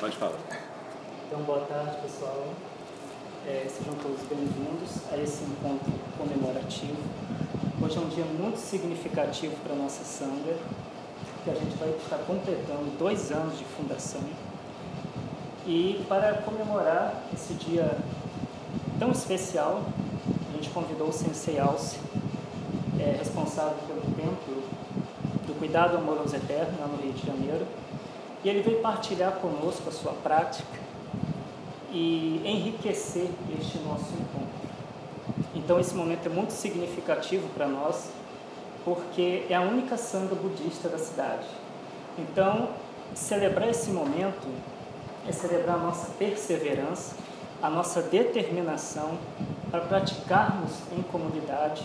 Pode falar. Então, boa tarde, pessoal. É, sejam todos bem-vindos a esse encontro comemorativo. Hoje é um dia muito significativo para a nossa Sangha, que a gente vai estar completando dois anos de fundação. E para comemorar esse dia tão especial, a gente convidou o Sensei Alce, é, responsável pelo templo do Cuidado Amoroso Eterno, lá no Rio de Janeiro, ele veio partilhar conosco a sua prática e enriquecer este nosso encontro. Então, esse momento é muito significativo para nós, porque é a única sanga budista da cidade. Então, celebrar esse momento é celebrar a nossa perseverança, a nossa determinação para praticarmos em comunidade,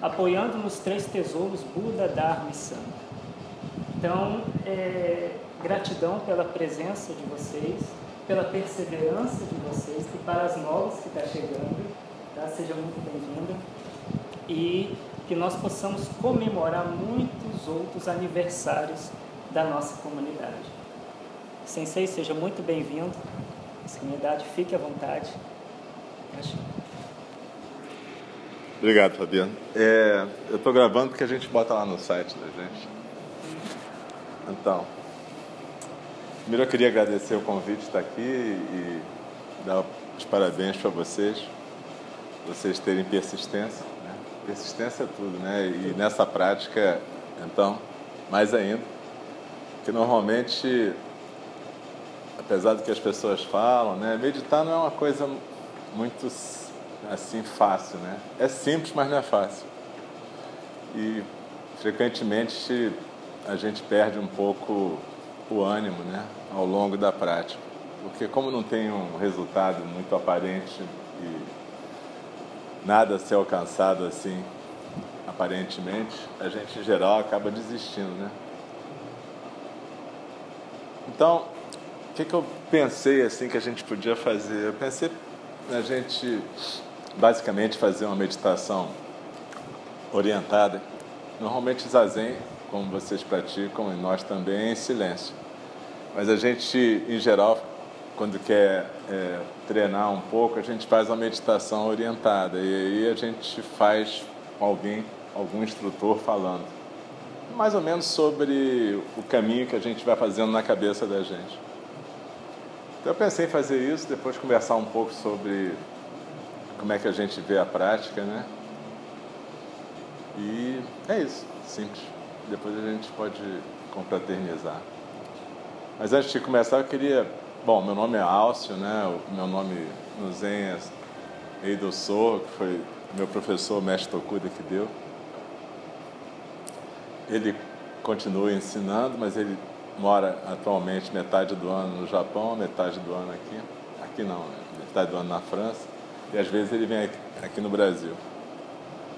apoiando nos três tesouros Buda, Dharma e Sangha. Então, é, gratidão pela presença de vocês, pela perseverança de vocês e para as novas que está chegando. Tá? Seja muito bem-vinda. E que nós possamos comemorar muitos outros aniversários da nossa comunidade. Sensei, seja muito bem-vindo. Comunidade, fique à vontade. Obrigado, Fabiano. É, eu estou gravando porque a gente bota lá no site da gente. Então, primeiro eu queria agradecer o convite de estar aqui e dar os parabéns para vocês, vocês terem persistência. Né? Persistência é tudo, né? E nessa prática, então, mais ainda, que normalmente, apesar do que as pessoas falam, né? Meditar não é uma coisa muito assim fácil, né? É simples, mas não é fácil. E frequentemente a gente perde um pouco o ânimo, né, ao longo da prática, porque como não tem um resultado muito aparente e nada a ser alcançado assim aparentemente, a gente em geral acaba desistindo, né? Então, o que, que eu pensei assim que a gente podia fazer? Eu pensei na gente basicamente fazer uma meditação orientada. Normalmente zazen como vocês praticam e nós também, em silêncio. Mas a gente, em geral, quando quer é, treinar um pouco, a gente faz uma meditação orientada e aí a gente faz alguém, algum instrutor falando, mais ou menos sobre o caminho que a gente vai fazendo na cabeça da gente. Então eu pensei em fazer isso, depois conversar um pouco sobre como é que a gente vê a prática, né? E é isso, simples depois a gente pode confraternizar. Mas antes de começar, eu queria. Bom, meu nome é Álcio, né? O meu nome no Zen é Eido Sor, que foi meu professor, mestre Tokuda, que deu. Ele continua ensinando, mas ele mora atualmente metade do ano no Japão, metade do ano aqui. Aqui não, né? metade do ano na França. E às vezes ele vem aqui, aqui no Brasil.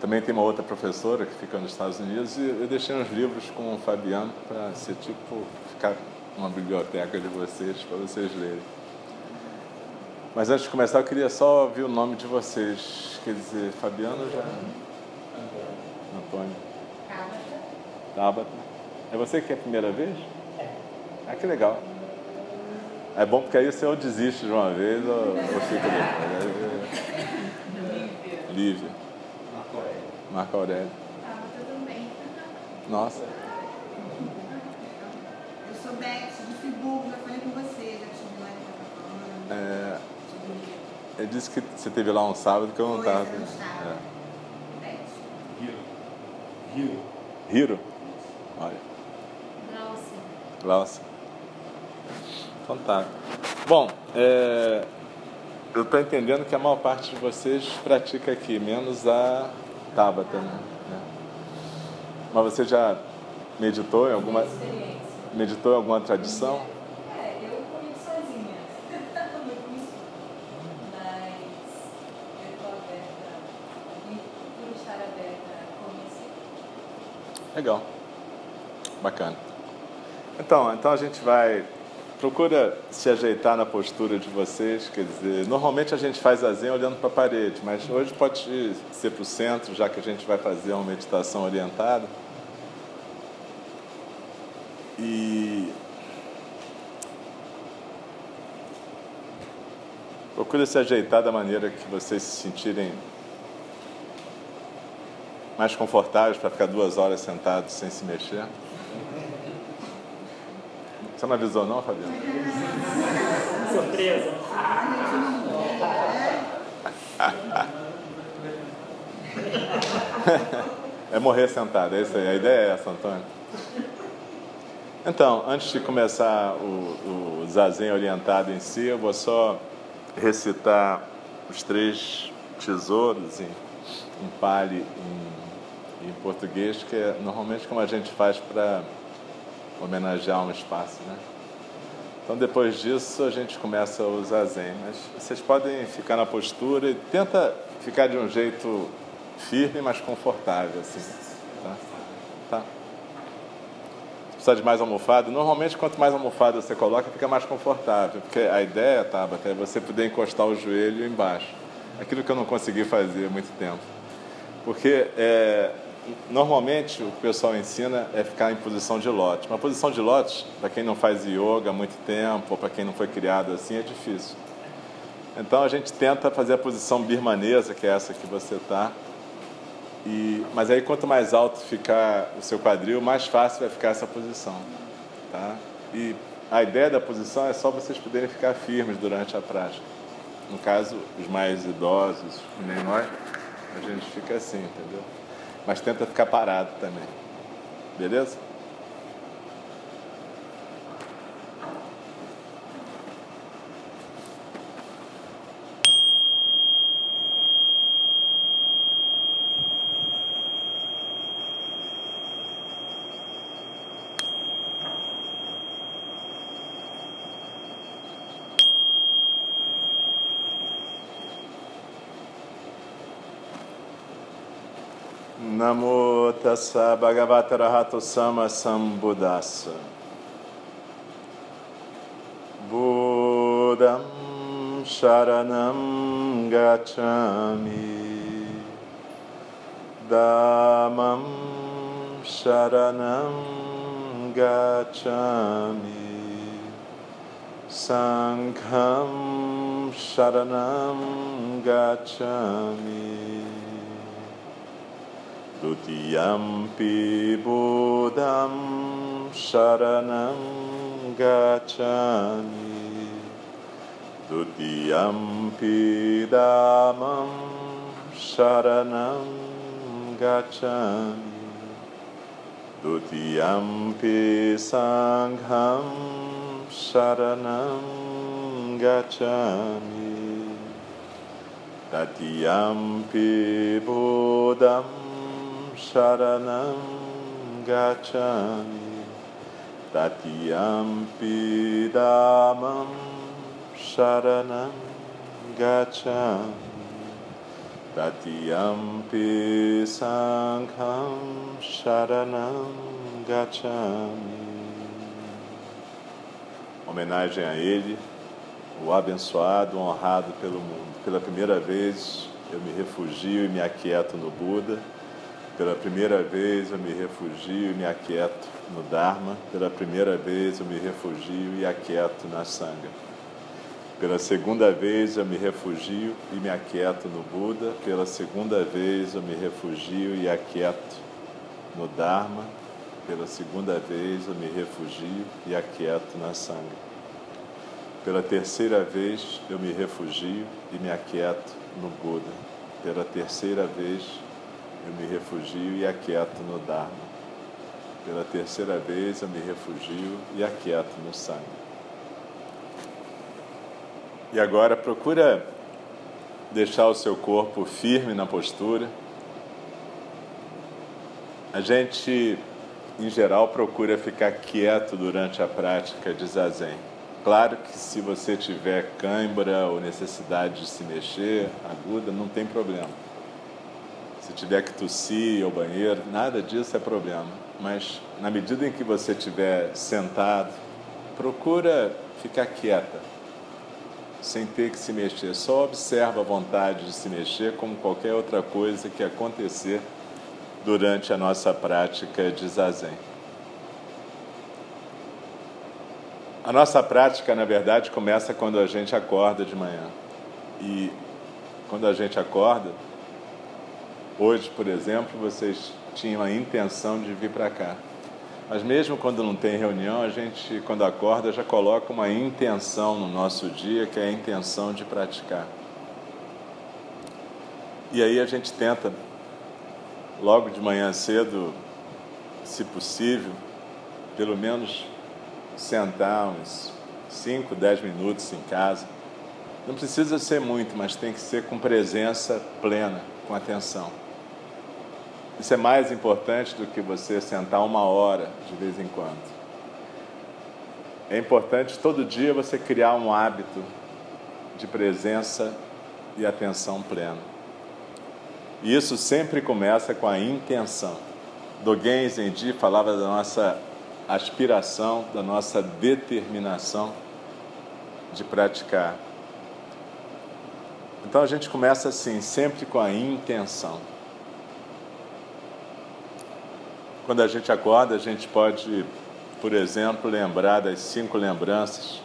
Também tem uma outra professora que fica nos Estados Unidos e eu deixei uns livros com o Fabiano para ser tipo ficar uma biblioteca de vocês para vocês lerem. Mas antes de começar, eu queria só ouvir o nome de vocês. Quer dizer, Fabiano já. Antônio. Tabata. Tabata. É você que é a primeira vez? É. Ah, que legal. É bom porque aí você ou desiste de uma vez ou, ou fica depois. Lívia. Marco Aurélio. Ah, eu também. Nossa. Eu sou Beth, de Friburgo, já falei com você, já tive lá em Copacabana. É, ele disse que você teve lá um sábado que eu não estava. É. Hiro. Hiro. Hiro? Olha. Glaucia. Glaucia. Então tá. Bom, é, eu estou entendendo que a maior parte de vocês pratica aqui, menos a Tabata, né? É. Mas você já meditou em alguma meditou em alguma tradição? É, eu comigo sozinha. Mas eu estou aberta, por estar aberta a conhecer. Legal. Bacana. Então, então a gente vai procura se ajeitar na postura de vocês, quer dizer, normalmente a gente faz a zen olhando para a parede, mas hoje pode ser para o centro, já que a gente vai fazer uma meditação orientada. E Procure se ajeitar da maneira que vocês se sentirem mais confortáveis para ficar duas horas sentados sem se mexer. Você não avisou não, Fabiano? Surpresa. É morrer sentado, é isso aí. A ideia é essa, Antônio. Então, antes de começar o, o zazen orientado em si, eu vou só recitar os três tesouros em, em Pali, em, em português, que é normalmente como a gente faz para homenagear um espaço, né? Então, depois disso, a gente começa o zazen. Mas vocês podem ficar na postura e tenta ficar de um jeito firme, mas confortável, assim. Tá? Precisar de mais almofada, normalmente quanto mais almofada você coloca, fica mais confortável. Porque a ideia, Tabata, é você poder encostar o joelho embaixo. Aquilo que eu não consegui fazer há muito tempo. Porque é, normalmente o que o pessoal ensina é ficar em posição de lote. Uma posição de lote, para quem não faz yoga há muito tempo, ou para quem não foi criado assim, é difícil. Então a gente tenta fazer a posição birmanesa, que é essa que você está. E, mas aí quanto mais alto ficar o seu quadril, mais fácil vai ficar essa posição. Tá? E a ideia da posição é só vocês poderem ficar firmes durante a prática. No caso, os mais idosos, nem nós, a gente fica assim, entendeu? mas tenta ficar parado também. Beleza? Namo tassa bhagavata rahato sama sambuddhassa. Buddham sharanam gacchami. Dhammam sharanam gacchami. Sangham sharanam gacchami. Dutiyampi Buddham Sharanam Gacchami Dutiyampi Dhammam Sharanam Gacchami Dutiyampi Sangham Sharanam Gacchami Tatiyampi Buddham Sharanam Gacchami Tatiyampi Dhammam Sharanam Gacchami Tatiyampi Sangham Sharanam Gacchami Homenagem a ele, o abençoado, honrado pelo mundo. Pela primeira vez eu me refugio e me aquieto no Buda pela primeira vez eu me refugio e me aquieto no Dharma. Pela primeira vez eu me refugio e aquieto na Sangha. Pela segunda vez eu me refugio e me aquieto no Buda. Pela segunda vez eu me refugio e aquieto no Dharma. Pela segunda vez eu me refugio e aquieto na Sangha. Pela terceira vez eu me refugio e me aquieto no Buda. Pela terceira vez eu me refugio e aquieto no Dharma. Pela terceira vez eu me refugio e aquieto no Sangha. E agora procura deixar o seu corpo firme na postura. A gente, em geral, procura ficar quieto durante a prática de zazen. Claro que se você tiver cãibra ou necessidade de se mexer aguda, não tem problema se tiver que tossir ao banheiro, nada disso é problema. Mas na medida em que você estiver sentado, procura ficar quieta, sem ter que se mexer. Só observa a vontade de se mexer como qualquer outra coisa que acontecer durante a nossa prática de zazen. A nossa prática, na verdade, começa quando a gente acorda de manhã. E quando a gente acorda, hoje, por exemplo, vocês tinham a intenção de vir para cá. Mas mesmo quando não tem reunião, a gente, quando acorda, já coloca uma intenção no nosso dia, que é a intenção de praticar. E aí a gente tenta, logo de manhã cedo, se possível, pelo menos sentar uns 5, 10 minutos em casa. Não precisa ser muito, mas tem que ser com presença plena, com atenção. Isso é mais importante do que você sentar uma hora de vez em quando. É importante todo dia você criar um hábito de presença e atenção plena. E isso sempre começa com a intenção. Dogen Zenji falava da nossa aspiração, da nossa determinação de praticar. Então a gente começa assim, sempre com a intenção. Quando a gente acorda, a gente pode, por exemplo, lembrar das cinco lembranças,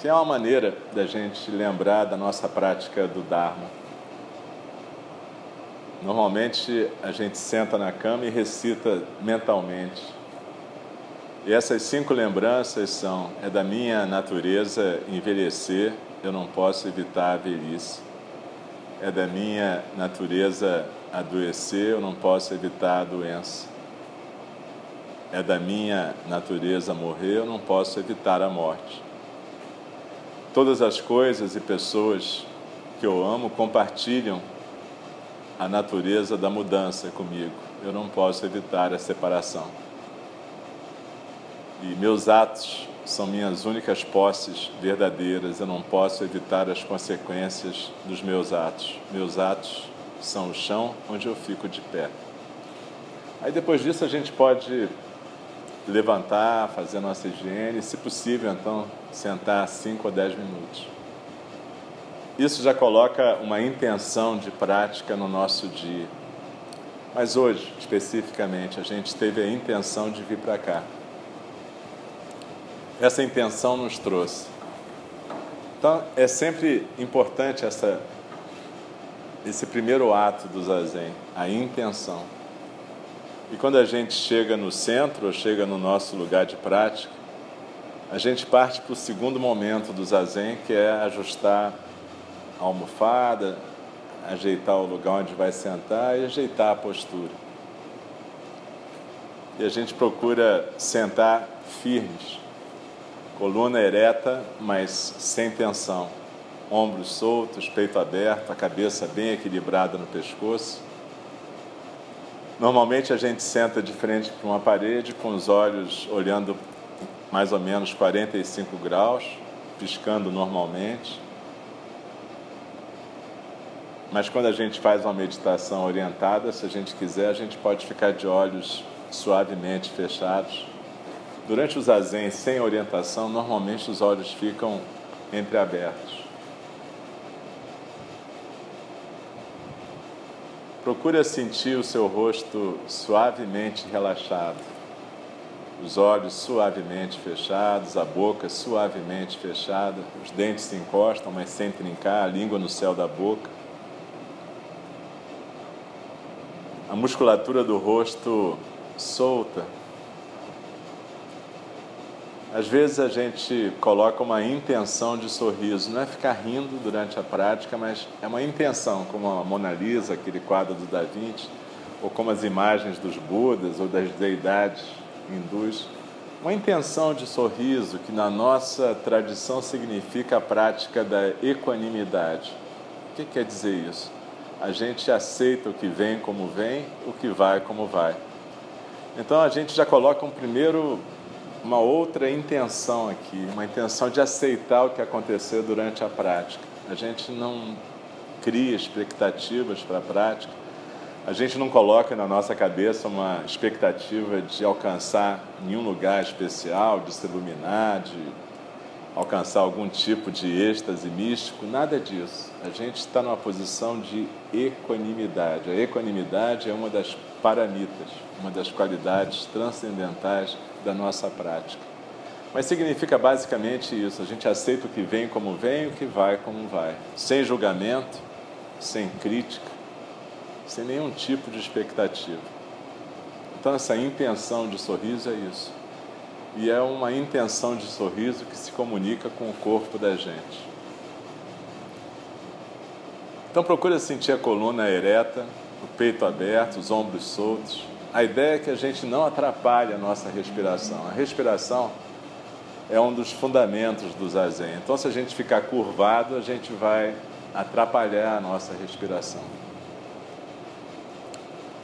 que é uma maneira da gente lembrar da nossa prática do Dharma. Normalmente a gente senta na cama e recita mentalmente. E essas cinco lembranças são: é da minha natureza envelhecer, eu não posso evitar a velhice. É da minha natureza adoecer, eu não posso evitar a doença é da minha natureza morrer, eu não posso evitar a morte. Todas as coisas e pessoas que eu amo compartilham a natureza da mudança comigo. Eu não posso evitar a separação. E meus atos são minhas únicas posses verdadeiras. Eu não posso evitar as consequências dos meus atos. Meus atos são o chão onde eu fico de pé. Aí depois disso a gente pode levantar, fazer a nossa higiene, se possível, então, sentar 5 ou 10 minutos. Isso já coloca uma intenção de prática no nosso dia. Mas hoje, especificamente, a gente teve a intenção de vir para cá. Essa intenção nos trouxe. Então, é sempre importante essa, esse primeiro ato do zazen, a intenção. E quando a gente chega no centro, ou chega no nosso lugar de prática, a gente parte para o segundo momento do zazen, que é ajustar a almofada, ajeitar o lugar onde vai sentar e ajeitar a postura. E a gente procura sentar firmes, coluna ereta, mas sem tensão, ombros soltos, peito aberto, a cabeça bem equilibrada no pescoço Normalmente a gente senta de frente para uma parede com os olhos olhando mais ou menos 45 graus, piscando normalmente. Mas quando a gente faz uma meditação orientada, se a gente quiser, a gente pode ficar de olhos suavemente fechados. Durante o zazen sem orientação, normalmente os olhos ficam entreabertos. Procure sentir o seu rosto suavemente relaxado, os olhos suavemente fechados, a boca suavemente fechada, os dentes se encostam, mas sem trincar, a língua no céu da boca. A musculatura do rosto solta, às vezes a gente coloca uma intenção de sorriso, não é ficar rindo durante a prática, mas é uma intenção, como a Mona Lisa, aquele quadro do Da Vinci, ou como as imagens dos Budas ou das deidades hindus. Uma intenção de sorriso que na nossa tradição significa a prática da equanimidade. O que quer dizer isso? A gente aceita o que vem como vem, o que vai como vai. Então a gente já coloca um primeiro uma outra intenção aqui, uma intenção de aceitar o que aconteceu durante a prática. A gente não cria expectativas para a prática, a gente não coloca na nossa cabeça uma expectativa de alcançar nenhum lugar especial, de se iluminar, de alcançar algum tipo de êxtase místico, nada disso. A gente está numa posição de equanimidade. A equanimidade é uma das paramitas, uma das qualidades transcendentais da nossa prática. Mas significa basicamente isso: a gente aceita o que vem como vem, o que vai como vai, sem julgamento, sem crítica, sem nenhum tipo de expectativa. Então, essa intenção de sorriso é isso. E é uma intenção de sorriso que se comunica com o corpo da gente. Então, procure sentir a coluna ereta, o peito aberto, os ombros soltos. A ideia é que a gente não atrapalhe a nossa respiração. A respiração é um dos fundamentos do zazen. Então, se a gente ficar curvado, a gente vai atrapalhar a nossa respiração.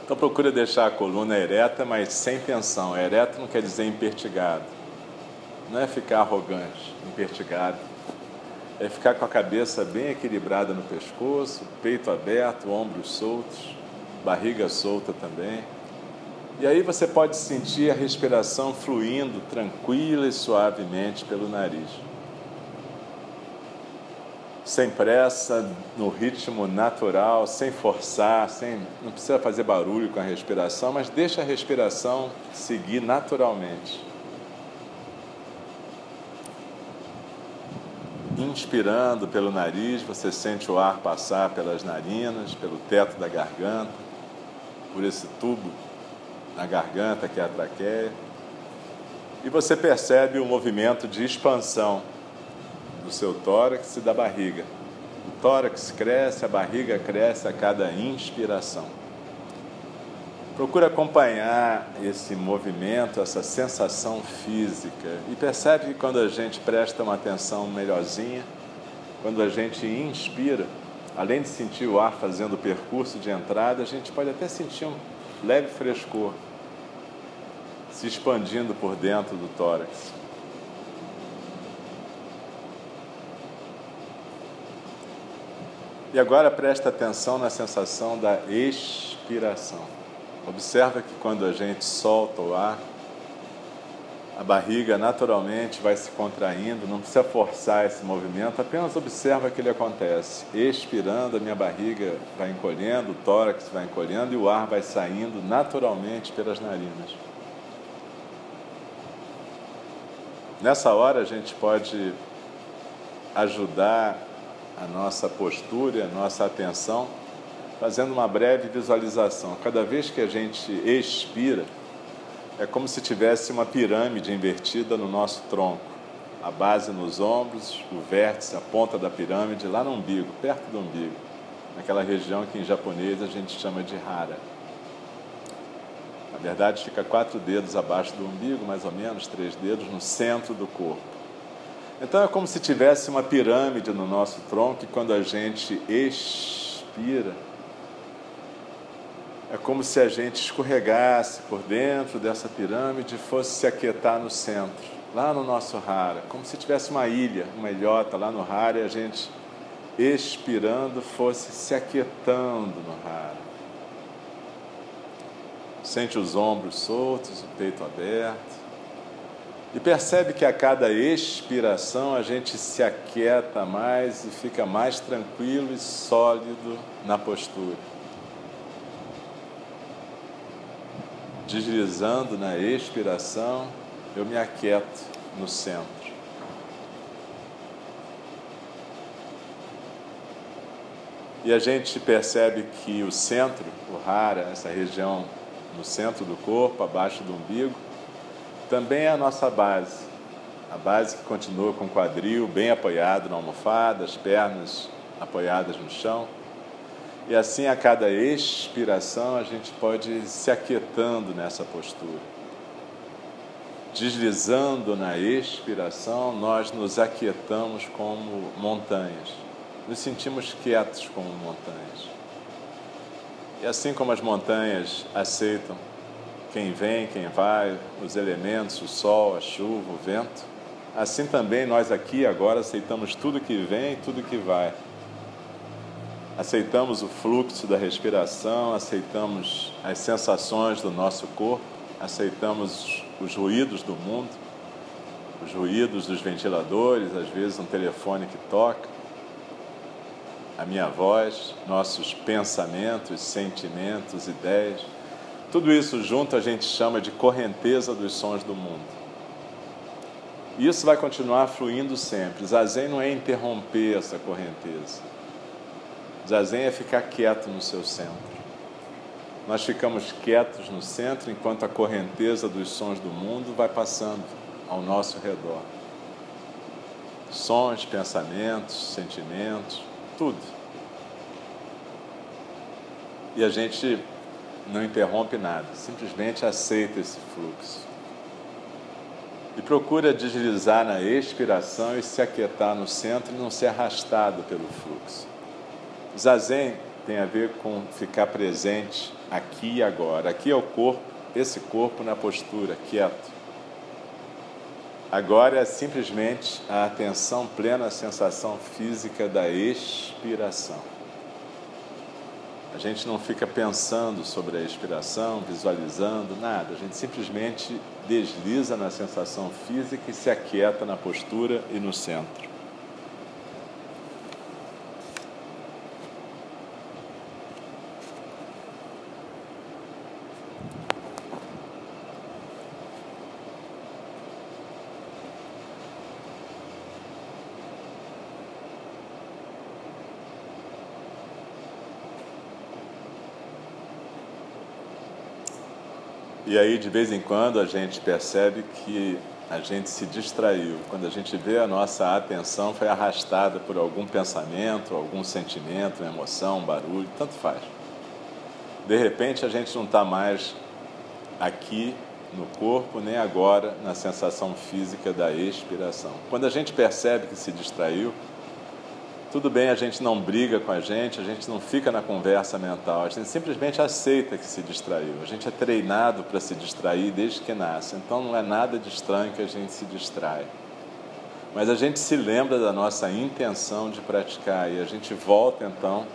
Então, procure deixar a coluna ereta, mas sem tensão. Ereto não quer dizer impertigado. Não é ficar arrogante, impertigado. É ficar com a cabeça bem equilibrada no pescoço, peito aberto, ombros soltos, barriga solta também. E aí você pode sentir a respiração fluindo tranquila e suavemente pelo nariz. Sem pressa, no ritmo natural, sem forçar, sem, não precisa fazer barulho com a respiração, mas deixa a respiração seguir naturalmente. Inspirando pelo nariz, você sente o ar passar pelas narinas, pelo teto da garganta, por esse tubo na garganta, que é a traqueia. E você percebe o movimento de expansão do seu tórax e da barriga. O tórax cresce, a barriga cresce a cada inspiração. Procura acompanhar esse movimento, essa sensação física e percebe que quando a gente presta uma atenção melhorzinha, quando a gente inspira, além de sentir o ar fazendo o percurso de entrada, a gente pode até sentir um leve frescor se expandindo por dentro do tórax. E agora presta atenção na sensação da expiração. Observa que quando a gente solta o ar, a barriga naturalmente vai se contraindo, não precisa forçar esse movimento, apenas observa que ele acontece. Expirando, a minha barriga vai encolhendo, o tórax vai encolhendo e o ar vai saindo naturalmente pelas narinas. Nessa hora a gente pode ajudar a nossa postura, a nossa atenção, fazendo uma breve visualização. Cada vez que a gente expira, é como se tivesse uma pirâmide invertida no nosso tronco. A base nos ombros, o vértice, a ponta da pirâmide lá no umbigo, perto do umbigo, naquela região que em japonês a gente chama de hara. Na verdade, fica quatro dedos abaixo do umbigo, mais ou menos, três dedos no centro do corpo. Então é como se tivesse uma pirâmide no nosso tronco e quando a gente expira, é como se a gente escorregasse por dentro dessa pirâmide e fosse se aquietar no centro, lá no nosso rara, como se tivesse uma ilha, uma ilhota lá no rara e a gente expirando fosse se aquietando no rara. Sente os ombros soltos, o peito aberto. E percebe que a cada expiração a gente se aquieta mais e fica mais tranquilo e sólido na postura. Deslizando na expiração, eu me aquieto no centro. E a gente percebe que o centro, o hara, essa região no centro do corpo, abaixo do umbigo, também é a nossa base. A base que continua com o quadril bem apoiado na almofada, as pernas apoiadas no chão. E assim, a cada expiração, a gente pode se aquietando nessa postura. Deslizando na expiração, nós nos aquietamos como montanhas. Nos sentimos quietos como montanhas. E assim como as montanhas aceitam quem vem, quem vai, os elementos, o sol, a chuva, o vento, assim também nós aqui agora aceitamos tudo que vem e tudo que vai aceitamos o fluxo da respiração, aceitamos as sensações do nosso corpo, aceitamos os ruídos do mundo, os ruídos dos ventiladores, às vezes um telefone que toca, a minha voz, nossos pensamentos, sentimentos, ideias. Tudo isso junto a gente chama de correnteza dos sons do mundo. Isso vai continuar fluindo sempre. Zazen não é interromper essa correnteza. Zazen é ficar quieto no seu centro. Nós ficamos quietos no centro enquanto a correnteza dos sons do mundo vai passando ao nosso redor. Sons, pensamentos, sentimentos, tudo. E a gente não interrompe nada, simplesmente aceita esse fluxo. E procura deslizar na expiração e se aquietar no centro e não ser arrastado pelo fluxo. Zazen tem a ver com ficar presente aqui e agora. Aqui é o corpo, esse corpo na postura, quieto. Agora é simplesmente a atenção plena à sensação física da expiração. A gente não fica pensando sobre a expiração, visualizando, nada. A gente simplesmente desliza na sensação física e se aquieta na postura e no centro. E aí, de vez em quando, a gente percebe que a gente se distraiu. Quando a gente vê a nossa atenção foi arrastada por algum pensamento, algum sentimento, emoção, barulho, tanto faz. De repente, a gente não está mais aqui no corpo, nem agora na sensação física da expiração. Quando a gente percebe que se distraiu, tudo bem, a gente não briga com a gente, a gente não fica na conversa mental, a gente simplesmente aceita que se distraiu. A gente é treinado para se distrair desde que nasce, então não é nada de estranho que a gente se distrai. Mas a gente se lembra da nossa intenção de praticar e a gente volta então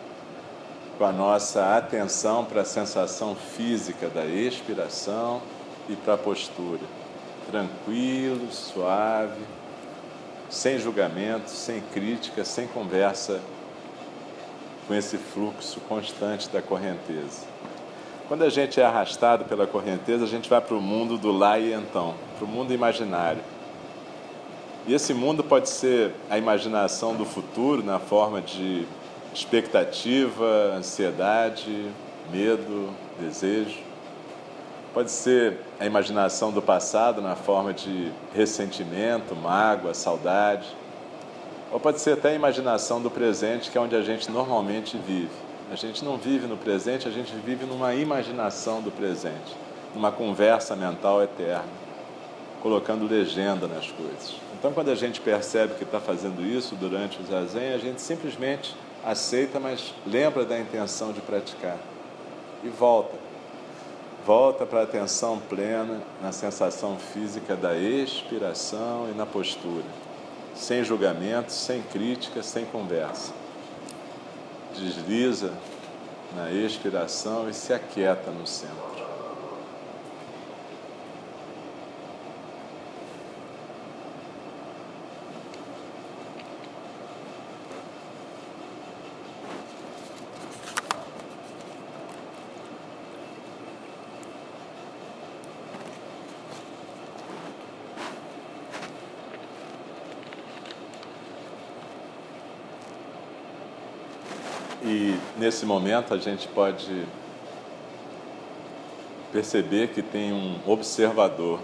com a nossa atenção para a sensação física da expiração e para a postura. Tranquilo, suave sem julgamento, sem crítica, sem conversa com esse fluxo constante da correnteza. Quando a gente é arrastado pela correnteza, a gente vai para o mundo do lá e então, para o mundo imaginário. E esse mundo pode ser a imaginação do futuro na forma de expectativa, ansiedade, medo, desejo. Pode ser a imaginação do passado na forma de ressentimento, mágoa, saudade. Ou pode ser até a imaginação do presente, que é onde a gente normalmente vive. A gente não vive no presente, a gente vive numa imaginação do presente, numa conversa mental eterna, colocando legenda nas coisas. Então, quando a gente percebe que está fazendo isso durante o zazen, a gente simplesmente aceita, mas lembra da intenção de praticar e volta Volta para a atenção plena na sensação física da expiração e na postura, sem julgamento, sem crítica, sem conversa. Desliza na expiração e se aquieta no centro. E nesse momento a gente pode perceber que tem um observador.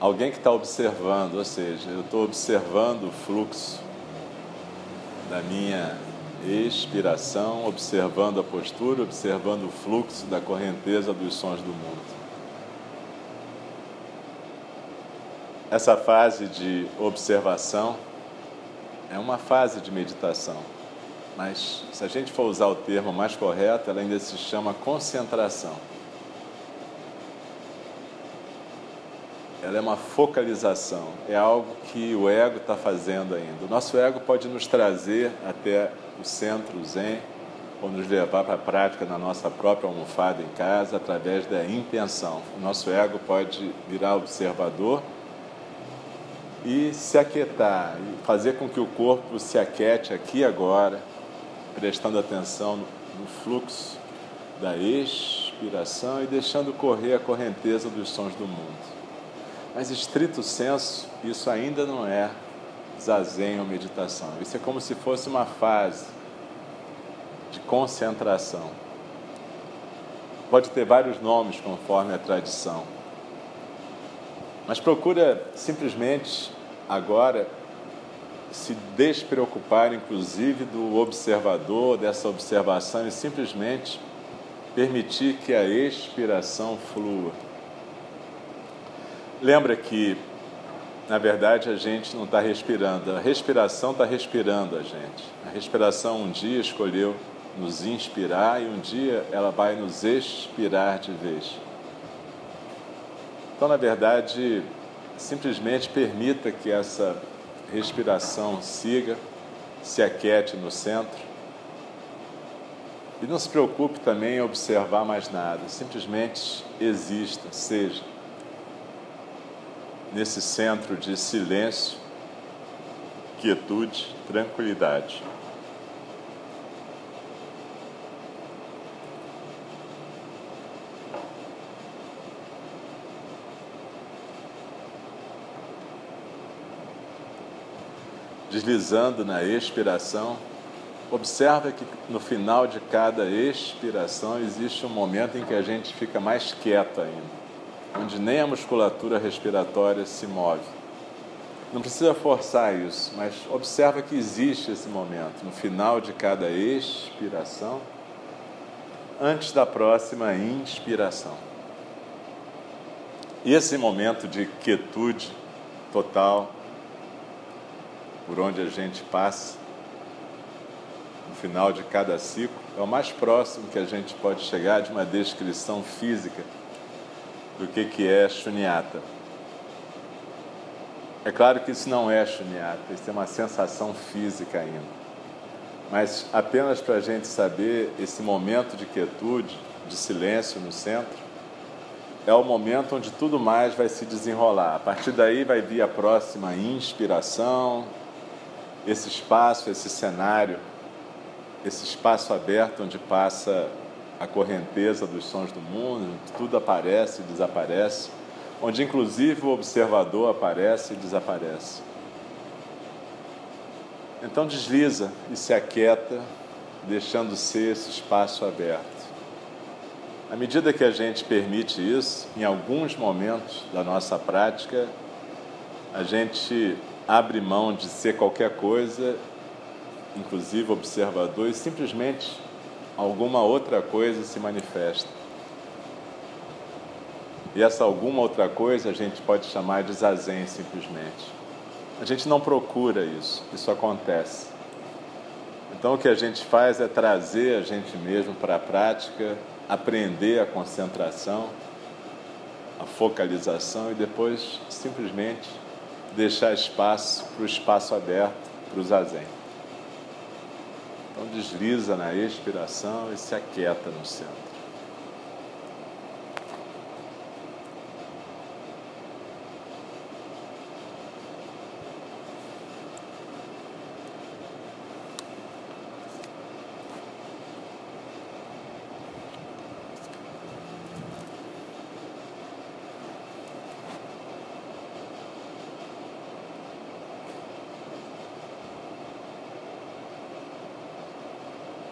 Alguém que está observando, ou seja, eu estou observando o fluxo da minha expiração, observando a postura, observando o fluxo da correnteza dos sons do mundo. Essa fase de observação é uma fase de meditação mas se a gente for usar o termo mais correto, ela ainda se chama concentração. Ela é uma focalização, é algo que o ego está fazendo ainda. O nosso ego pode nos trazer até o centro zen, ou nos levar para a prática na nossa própria almofada em casa, através da intenção. O nosso ego pode virar observador e se aquietar, fazer com que o corpo se aquiete aqui agora, prestando atenção no fluxo da expiração e deixando correr a correnteza dos sons do mundo. Mas, estrito senso, isso ainda não é zazen ou meditação. Isso é como se fosse uma fase de concentração. Pode ter vários nomes conforme a tradição. Mas procura simplesmente agora se despreocupar, inclusive, do observador, dessa observação e simplesmente permitir que a expiração flua. Lembra que, na verdade, a gente não está respirando, a respiração está respirando a gente. A respiração um dia escolheu nos inspirar e um dia ela vai nos expirar de vez. Então, na verdade, simplesmente permita que essa respiração siga, se aquiete no centro. E não se preocupe também em observar mais nada, simplesmente exista, seja nesse centro de silêncio, quietude, tranquilidade. Deslizando na expiração, observa que no final de cada expiração existe um momento em que a gente fica mais quieto ainda, onde nem a musculatura respiratória se move. Não precisa forçar isso, mas observa que existe esse momento no final de cada expiração, antes da próxima inspiração. E esse momento de quietude total por onde a gente passa, no final de cada ciclo, é o mais próximo que a gente pode chegar de uma descrição física do que, que é shunyata. É claro que isso não é shunyata, isso é uma sensação física ainda. Mas apenas para a gente saber esse momento de quietude, de silêncio no centro, é o momento onde tudo mais vai se desenrolar. A partir daí vai vir a próxima inspiração, esse espaço, esse cenário, esse espaço aberto onde passa a correnteza dos sons do mundo, tudo aparece e desaparece, onde inclusive o observador aparece e desaparece. Então desliza e se aquieta, deixando ser esse espaço aberto. À medida que a gente permite isso, em alguns momentos da nossa prática, a gente abre mão de ser qualquer coisa, inclusive observador, e simplesmente alguma outra coisa se manifesta. E essa alguma outra coisa a gente pode chamar de zazen simplesmente. A gente não procura isso, isso acontece. Então o que a gente faz é trazer a gente mesmo para a prática, aprender a concentração, a focalização e depois simplesmente deixar espaço para o espaço aberto para o zazen. Então desliza na expiração e se aquieta no centro.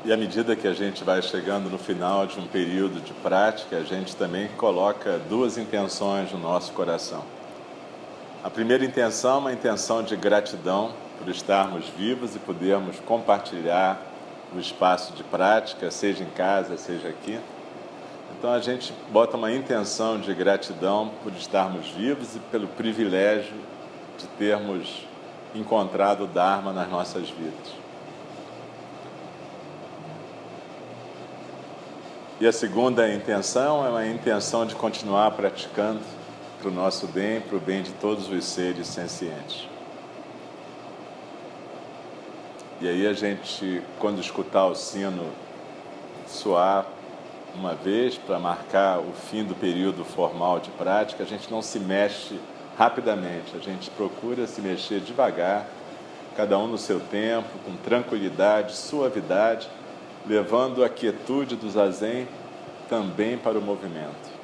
E à medida que a gente vai chegando no final de um período de prática, a gente também coloca duas intenções no nosso coração. A primeira intenção é uma intenção de gratidão por estarmos vivos e podermos compartilhar o espaço de prática, seja em casa, seja aqui. Então a gente bota uma intenção de gratidão por estarmos vivos e pelo privilégio de termos encontrado o Dharma nas nossas vidas. E a segunda intenção é uma intenção de continuar praticando para o nosso bem, para o bem de todos os seres sencientes. E aí a gente, quando escutar o sino soar uma vez para marcar o fim do período formal de prática, a gente não se mexe rapidamente, a gente procura se mexer devagar, cada um no seu tempo, com tranquilidade, suavidade levando a quietude do zazen também para o movimento.